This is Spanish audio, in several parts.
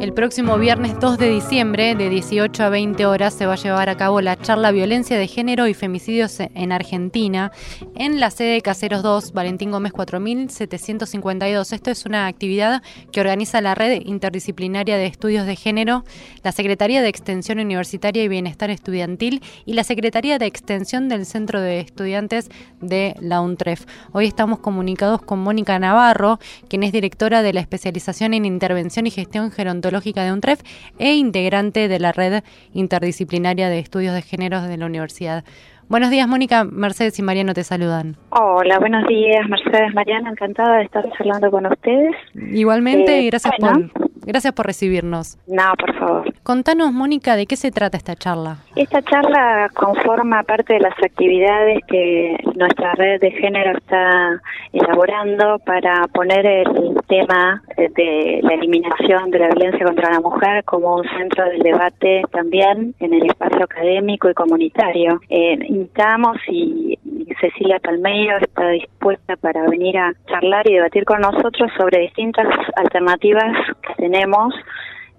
El próximo viernes 2 de diciembre, de 18 a 20 horas, se va a llevar a cabo la charla Violencia de Género y Femicidios en Argentina en la sede Caseros 2, Valentín Gómez 4752. Esto es una actividad que organiza la Red Interdisciplinaria de Estudios de Género, la Secretaría de Extensión Universitaria y Bienestar Estudiantil y la Secretaría de Extensión del Centro de Estudiantes de la UNTREF. Hoy estamos comunicados con Mónica Navarro, quien es directora de la especialización en Intervención y Gestión Gerontológica de UNTREF e integrante de la red interdisciplinaria de estudios de géneros de la universidad. Buenos días, Mónica. Mercedes y Mariano te saludan. Hola, buenos días, Mercedes, Mariano. Encantada de estar hablando con ustedes. Igualmente, y eh, gracias por Gracias por recibirnos. No, por favor. Contanos, Mónica, ¿de qué se trata esta charla? Esta charla conforma parte de las actividades que nuestra red de género está elaborando para poner el tema de la eliminación de la violencia contra la mujer como un centro del debate también en el espacio académico y comunitario. Eh, invitamos y Cecilia Palmeiro está dispuesta para venir a charlar y debatir con nosotros sobre distintas alternativas que tenemos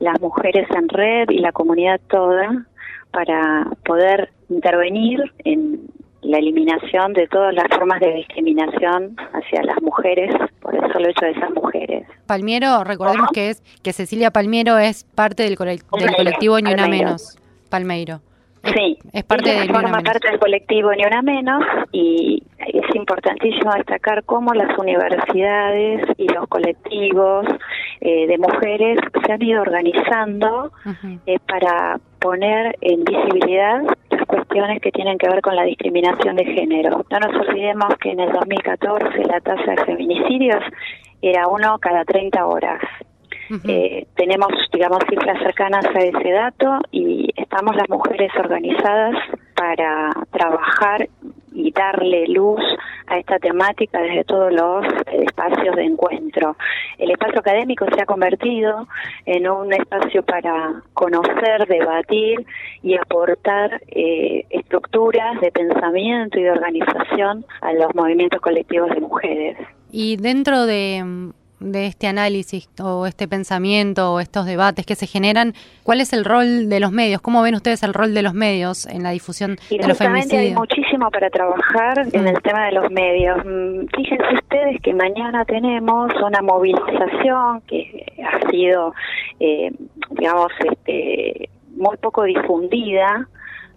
las mujeres en red y la comunidad toda para poder intervenir en la eliminación de todas las formas de discriminación hacia las mujeres por el solo hecho de ser mujeres. Palmiero, recordemos que es que Cecilia Palmiero es parte del, colectivo Ni Una Menos. Palmeiro. Sí, es parte de forma parte del colectivo Ni Una Menos y es importantísimo destacar cómo las universidades y los colectivos eh, de mujeres se han ido organizando eh, para poner en visibilidad las cuestiones que tienen que ver con la discriminación de género. No nos olvidemos que en el 2014 la tasa de feminicidios era uno cada 30 horas. Eh, tenemos, digamos, cifras cercanas a ese dato y estamos las mujeres organizadas para trabajar y darle luz a esta temática desde todos los espacios de encuentro. El espacio académico se ha convertido en un espacio para conocer, debatir y aportar eh, estructuras de pensamiento y de organización a los movimientos colectivos de mujeres. Y dentro de de este análisis o este pensamiento o estos debates que se generan, ¿cuál es el rol de los medios? ¿Cómo ven ustedes el rol de los medios en la difusión de los femicidios? Hay muchísimo para trabajar en mm. el tema de los medios. Mm, fíjense ustedes que mañana tenemos una movilización que ha sido, eh, digamos, este, muy poco difundida.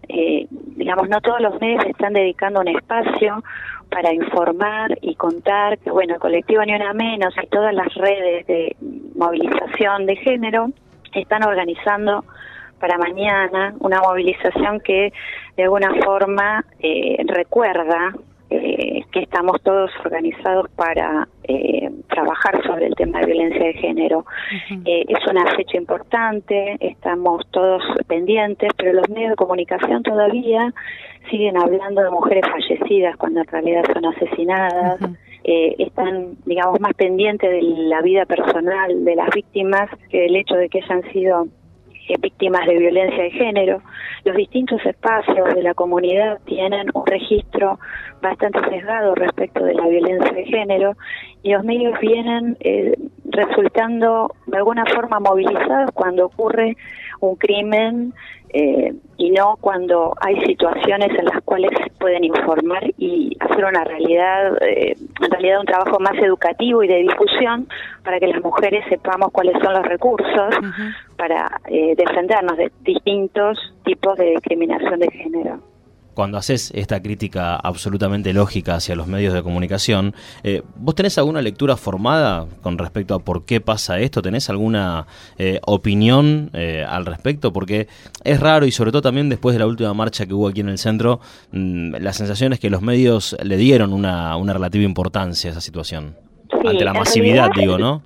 Eh, digamos, no todos los medios están dedicando un espacio para informar y contar que, bueno, el colectivo Ni Una Menos y todas las redes de movilización de género están organizando para mañana una movilización que de alguna forma eh, recuerda eh, que estamos todos organizados para eh, trabajar sobre el tema de violencia de género. Eh, es una fecha importante, estamos todos pendientes, pero los medios de comunicación todavía siguen hablando de mujeres fallecidas cuando en realidad son asesinadas. están, digamos, más pendientes de la vida personal de las víctimas que el hecho de que hayan sido víctimas de violencia de género. Los distintos espacios de la comunidad tienen un registro bastante sesgado respecto de la violencia de género y los medios vienen eh, resultando de alguna forma movilizados cuando ocurre un crimen eh, y no cuando hay situaciones en las cuales pueden informar y hacer una realidad, eh, en realidad un trabajo más educativo y de difusión para que las mujeres sepamos cuáles son los recursos para eh, defendernos de distintos tipos de discriminación de género cuando haces esta crítica absolutamente lógica hacia los medios de comunicación, eh, ¿vos tenés alguna lectura formada con respecto a por qué pasa esto? ¿Tenés alguna eh, opinión eh, al respecto? Porque es raro y sobre todo también después de la última marcha que hubo aquí en el centro, mm, la sensación es que los medios le dieron una, una relativa importancia a esa situación. Ante la masividad, digo, ¿no?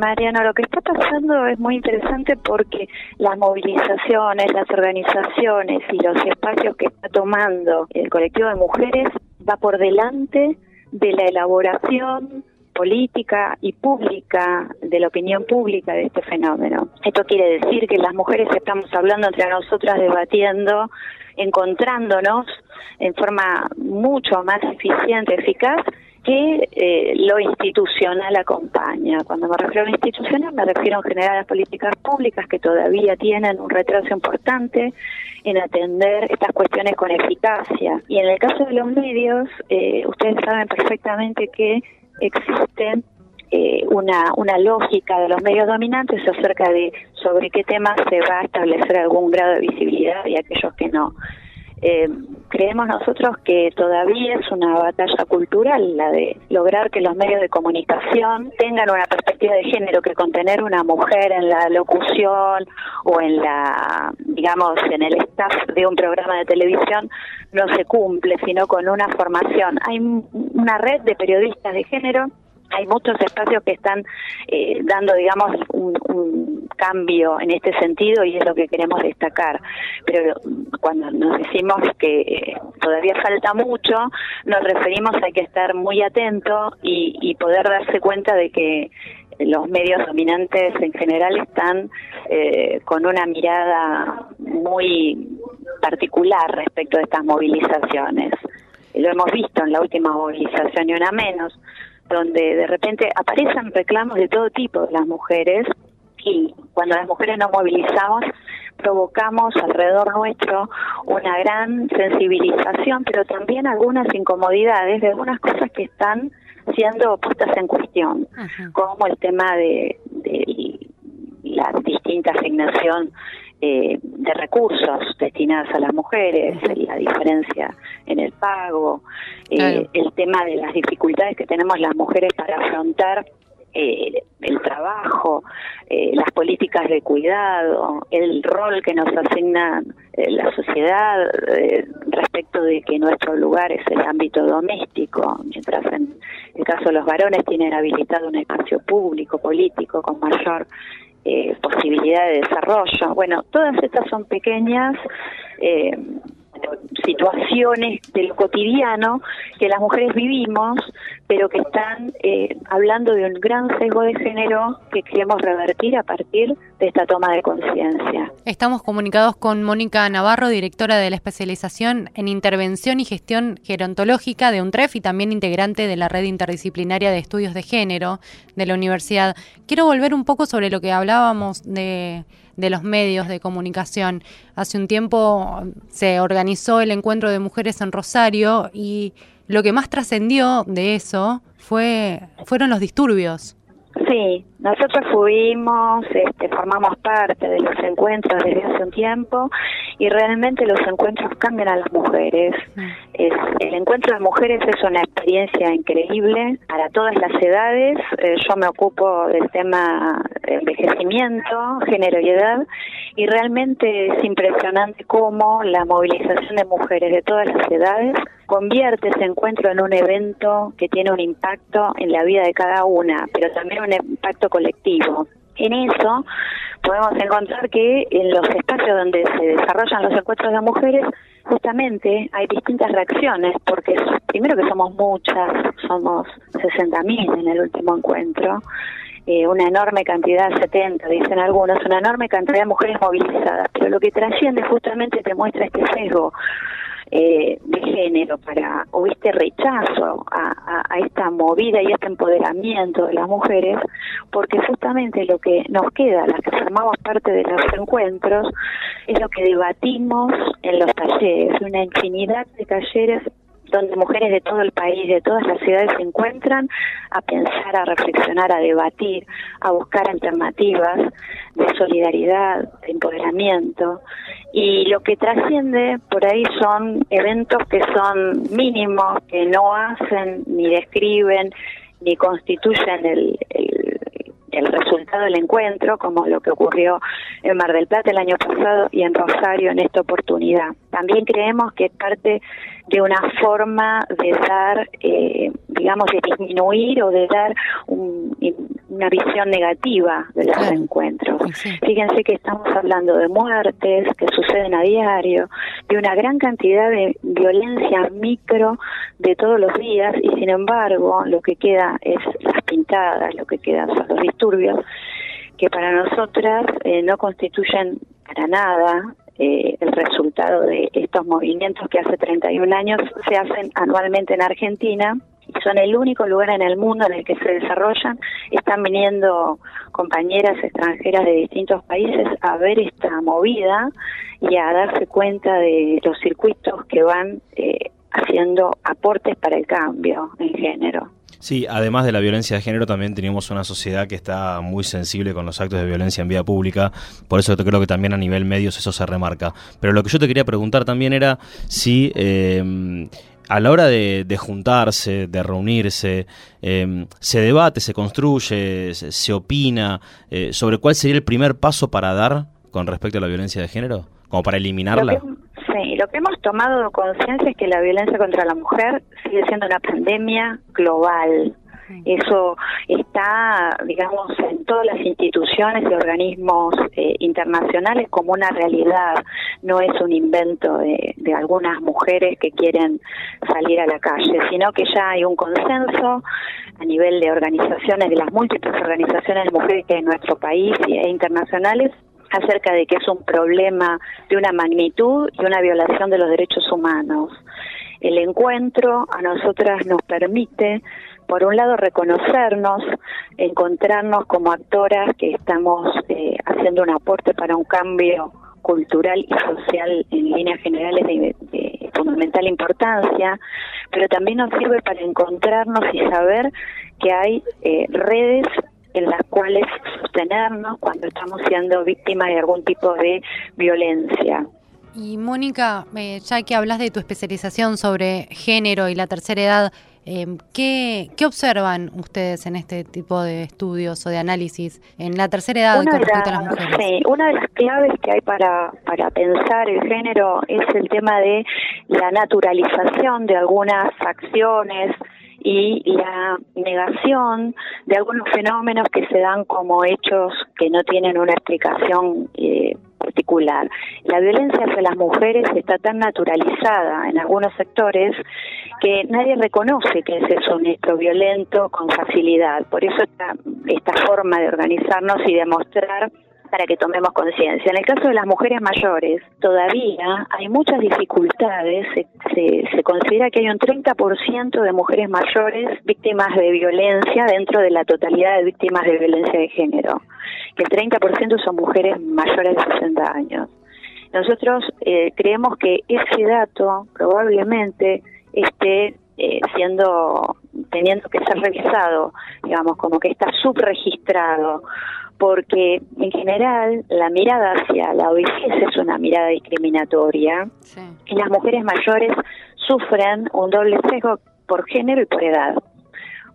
Mariano, lo que está pasando es muy interesante porque las movilizaciones, las organizaciones y los espacios que está tomando el colectivo de mujeres va por delante de la elaboración política y pública de la opinión pública de este fenómeno. Esto quiere decir que las mujeres estamos hablando entre nosotras, debatiendo, encontrándonos en forma mucho más eficiente, eficaz que eh, lo institucional acompaña. Cuando me refiero a lo institucional, me refiero en general a las políticas públicas que todavía tienen un retraso importante en atender estas cuestiones con eficacia. Y en el caso de los medios, eh, ustedes saben perfectamente que existe eh, una, una lógica de los medios dominantes acerca de sobre qué temas se va a establecer algún grado de visibilidad y aquellos que no. Eh, creemos nosotros que todavía es una batalla cultural la de lograr que los medios de comunicación tengan una perspectiva de género, que contener una mujer en la locución o en la, digamos, en el staff de un programa de televisión no se cumple, sino con una formación. Hay una red de periodistas de género hay muchos espacios que están eh, dando, digamos, un, cambio en este sentido y es lo que queremos destacar. Pero cuando nos decimos que eh, todavía falta mucho, nos referimos a que estar muy atento y, poder darse cuenta de que los medios dominantes en general están eh, con una mirada muy particular respecto a estas movilizaciones. Lo hemos visto en la última movilización y una menos donde de repente aparecen reclamos de todo tipo de las mujeres y cuando las mujeres nos movilizamos provocamos alrededor nuestro una gran sensibilización, pero también algunas incomodidades de algunas cosas que están siendo puestas en cuestión, como el tema de, de la distinta asignación eh, de recursos destinados a las mujeres, la diferencia en el pago, eh, el tema de las dificultades que tenemos las mujeres para afrontar eh, el trabajo, las políticas de cuidado, el rol que nos asigna la sociedad respecto de que nuestro lugar es el ámbito doméstico, mientras en el caso de los varones tienen habilitado un espacio público, político, con mayor eh, posibilidad de desarrollo. Bueno, todas estas son pequeñas eh, situaciones del cotidiano que las mujeres vivimos, pero que están eh, hablando de un gran sesgo de género que queremos revertir a partir de esta toma de conciencia. Estamos comunicados con Mónica Navarro, directora de la especialización en intervención y gestión gerontológica de UNTREF y también integrante de la red interdisciplinaria de estudios de género de la universidad. Quiero volver un poco sobre lo que hablábamos de de los medios de comunicación. Hace un tiempo se organizó el encuentro de mujeres en Rosario y lo que más trascendió de eso fue fueron los disturbios. Sí, nosotros fuimos, este, formamos parte de los encuentros desde hace un tiempo y realmente los encuentros cambian a las mujeres. Mm. el encuentro de mujeres es una experiencia increíble para todas las edades. Eh, yo me ocupo del tema envejecimiento, género y edad y realmente es impresionante cómo la movilización de mujeres de todas las edades convierte ese encuentro en un evento que tiene un impacto en la vida de cada una, pero también un impacto colectivo. En eso podemos encontrar que en los espacios donde se desarrollan los encuentros de mujeres, justamente hay distintas reacciones, porque primero que somos muchas, somos 60.000 en el último encuentro, eh, una enorme cantidad, 70 dicen algunos, una enorme cantidad de mujeres movilizadas, pero lo que trasciende justamente te muestra este sesgo eh, de género para o este rechazo a, a, esta movida y este empoderamiento de las mujeres porque justamente lo que nos queda las que formamos parte de los encuentros es lo que debatimos en los talleres una infinidad de talleres donde mujeres de todo el país, de todas las ciudades se encuentran a pensar, a reflexionar, a debatir, a buscar alternativas de solidaridad, de empoderamiento. Y lo que trasciende por ahí son eventos que son mínimos, que no hacen ni describen ni constituyen el, el resultado del encuentro, como lo que ocurrió en Mar del Plata el año pasado y en Rosario en esta oportunidad. También creemos que es parte de una forma de dar, eh, digamos, de disminuir o de dar una visión negativa de los encuentros. Fíjense que estamos hablando de muertes que suceden a diario, de una gran cantidad de violencia micro de todos los días y sin embargo lo que queda es las pintadas, lo que quedan son los disturbios que para nosotras eh, no constituyen para nada eh, el resultado de estos movimientos que hace 31 años se hacen anualmente en Argentina son el único lugar en el mundo en el que se desarrollan, están viniendo compañeras extranjeras de distintos países a ver esta movida y a darse cuenta de los circuitos que van eh, haciendo aportes para el cambio en género. Sí, además de la violencia de género, también tenemos una sociedad que está muy sensible con los actos de violencia en vía pública, por eso creo que también a nivel medios eso se remarca. Pero lo que yo te quería preguntar también era si eh, a la hora de, juntarse, de reunirse, eh, se debate, se construye, se, opina eh, sobre cuál sería el primer paso para dar con respecto a la violencia de género, como para eliminarla. Sí, lo que hemos tomado conciencia es que la violencia contra la mujer sigue siendo una pandemia global. Eso está, digamos, en todas las instituciones y organismos eh, internacionales como una realidad. No es un invento de, de, algunas mujeres que quieren salir a la calle, sino que ya hay un consenso a nivel de organizaciones, de las múltiples organizaciones de mujeres que en nuestro país e internacionales, acerca de que es un problema de una magnitud y una violación de los derechos humanos. El encuentro a nosotras nos permite, por un lado, reconocernos, encontrarnos como actoras que estamos eh, haciendo un aporte para un cambio cultural y social en líneas generales de, fundamental importancia, pero también nos sirve para encontrarnos y saber que hay eh, redes en las cuales sostenernos cuando estamos siendo víctimas de algún tipo de violencia. Y Mónica, eh, ya que hablas de tu especialización sobre género y la tercera edad, eh, ¿qué, observan ustedes en este tipo de estudios o de análisis en la tercera edad con respecto a las mujeres? Sí, una de las claves que hay para, para pensar el género es el tema de la naturalización de algunas acciones, y la negación de algunos fenómenos que se dan como hechos que no tienen una explicación eh, particular. La violencia hacia las mujeres está tan naturalizada en algunos sectores que nadie reconoce que ese es un hecho violento con facilidad. Por eso esta, esta forma de organizarnos y de mostrar para que tomemos conciencia. En el caso de las mujeres mayores, todavía hay muchas dificultades. Se, se, considera que hay un 30% de mujeres mayores víctimas de violencia dentro de la totalidad de víctimas de violencia de género, que el 30% son mujeres mayores de 60 años. Nosotros eh, creemos que ese dato probablemente esté eh, siendo teniendo que ser revisado, digamos, como que está subregistrado porque en general la mirada hacia la OICES es una mirada discriminatoria y las mujeres mayores sufren un doble sesgo por género y por edad.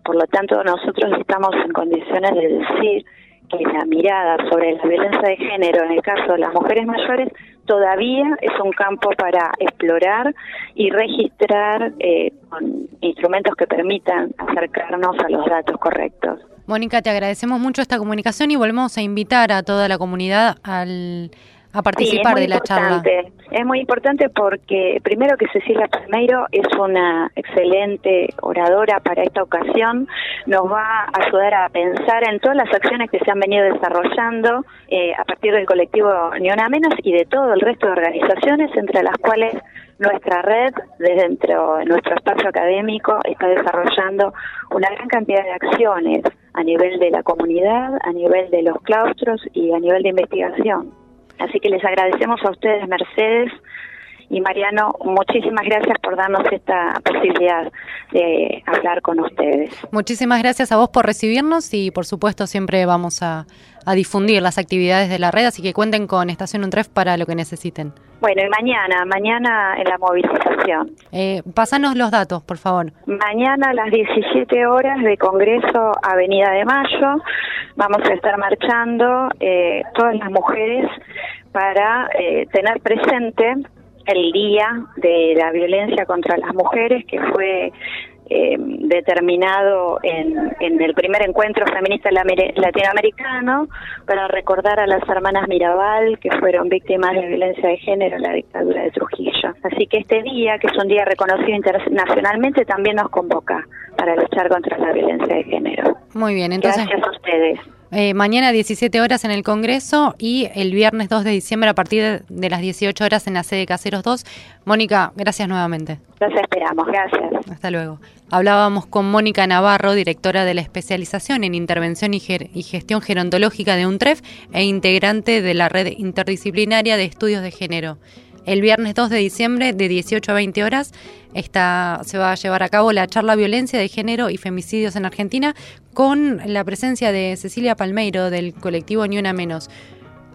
Por lo tanto, nosotros estamos en condiciones de decir que la mirada sobre la violencia de género en el caso de las mujeres mayores todavía es un campo para explorar y registrar eh, con instrumentos que permitan acercarnos a los datos correctos. Mónica, te agradecemos mucho esta comunicación y volvemos a invitar a toda la comunidad al, a participar de la charla. Es muy importante porque primero que Cecilia Palmeiro es una excelente oradora para esta ocasión, nos va a ayudar a pensar en todas las acciones que se han venido desarrollando eh, a partir del colectivo Ni Una Menos y de todo el resto de organizaciones, entre las cuales nuestra red, desde dentro de nuestro espacio académico, está desarrollando una gran cantidad de acciones a nivel de la comunidad, a nivel de los claustros y a nivel de investigación. Así que les agradecemos a ustedes, Mercedes y Mariano, muchísimas gracias por darnos esta posibilidad de hablar con ustedes. Muchísimas gracias a vos por recibirnos y por supuesto siempre vamos a, difundir las actividades de la red, así que cuenten con Estación Untref para lo que necesiten. Bueno, y mañana, mañana en la movilización. Eh, pásanos los datos, por favor. Mañana a las 17 horas de Congreso Avenida de Mayo vamos a estar marchando eh, todas las mujeres para eh, tener presente el día de la violencia contra las mujeres que fue eh, determinado en, en, el primer encuentro feminista latinoamericano para recordar a las hermanas Mirabal que fueron víctimas de violencia de género en la dictadura de Trujillo. Así que este día, que es un día reconocido internacionalmente, también nos convoca para luchar contra la violencia de género. Muy bien, entonces. Gracias a ustedes. Eh, mañana 17 horas en el Congreso y el viernes 2 de diciembre a partir de las 18 horas en la sede Caseros 2. Mónica, gracias nuevamente. Los esperamos, gracias. Hasta luego. Hablábamos con Mónica Navarro, directora de la especialización en intervención y, y, gestión gerontológica de UNTREF e integrante de la red interdisciplinaria de estudios de género. El viernes 2 de diciembre, de 18 a 20 horas, está, se va a llevar a cabo la charla Violencia de Género y Femicidios en Argentina con la presencia de Cecilia Palmeiro del colectivo Ni Una Menos.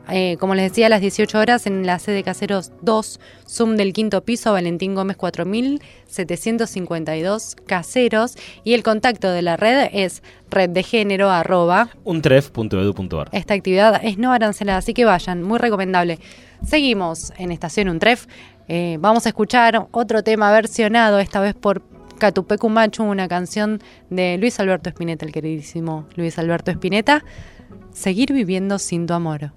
Eh, como les decía, a las 18 horas en la sede Caseros 2, Zoom del quinto piso, Valentín Gómez 4752 Caseros. Y el contacto de la red es reddegénero arroba untref.edu.ar. Esta actividad es no arancelada, así que vayan, muy recomendable. Seguimos en Estación Untref. Eh, vamos a escuchar otro tema versionado, esta vez por Catupecu Machu, una canción de Luis Alberto Spinetta, el queridísimo Luis Alberto Spinetta. Seguir viviendo sin tu amor.